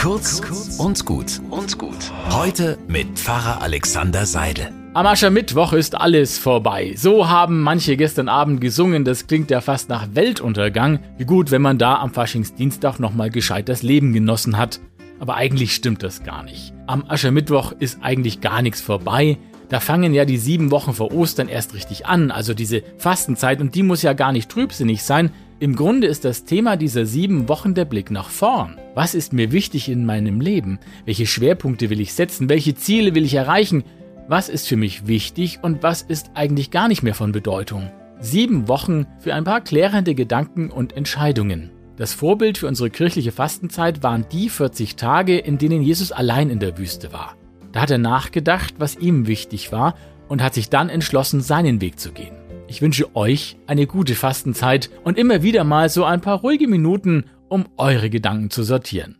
Kurz und gut und gut. Heute mit Pfarrer Alexander Seidel. Am Aschermittwoch ist alles vorbei. So haben manche gestern Abend gesungen, das klingt ja fast nach Weltuntergang. Wie gut, wenn man da am Faschingsdienstag nochmal gescheit das Leben genossen hat. Aber eigentlich stimmt das gar nicht. Am Aschermittwoch ist eigentlich gar nichts vorbei. Da fangen ja die sieben Wochen vor Ostern erst richtig an, also diese Fastenzeit, und die muss ja gar nicht trübsinnig sein. Im Grunde ist das Thema dieser sieben Wochen der Blick nach vorn. Was ist mir wichtig in meinem Leben? Welche Schwerpunkte will ich setzen? Welche Ziele will ich erreichen? Was ist für mich wichtig und was ist eigentlich gar nicht mehr von Bedeutung? Sieben Wochen für ein paar klärende Gedanken und Entscheidungen. Das Vorbild für unsere kirchliche Fastenzeit waren die 40 Tage, in denen Jesus allein in der Wüste war. Da hat er nachgedacht, was ihm wichtig war und hat sich dann entschlossen, seinen Weg zu gehen. Ich wünsche euch eine gute Fastenzeit und immer wieder mal so ein paar ruhige Minuten, um eure Gedanken zu sortieren.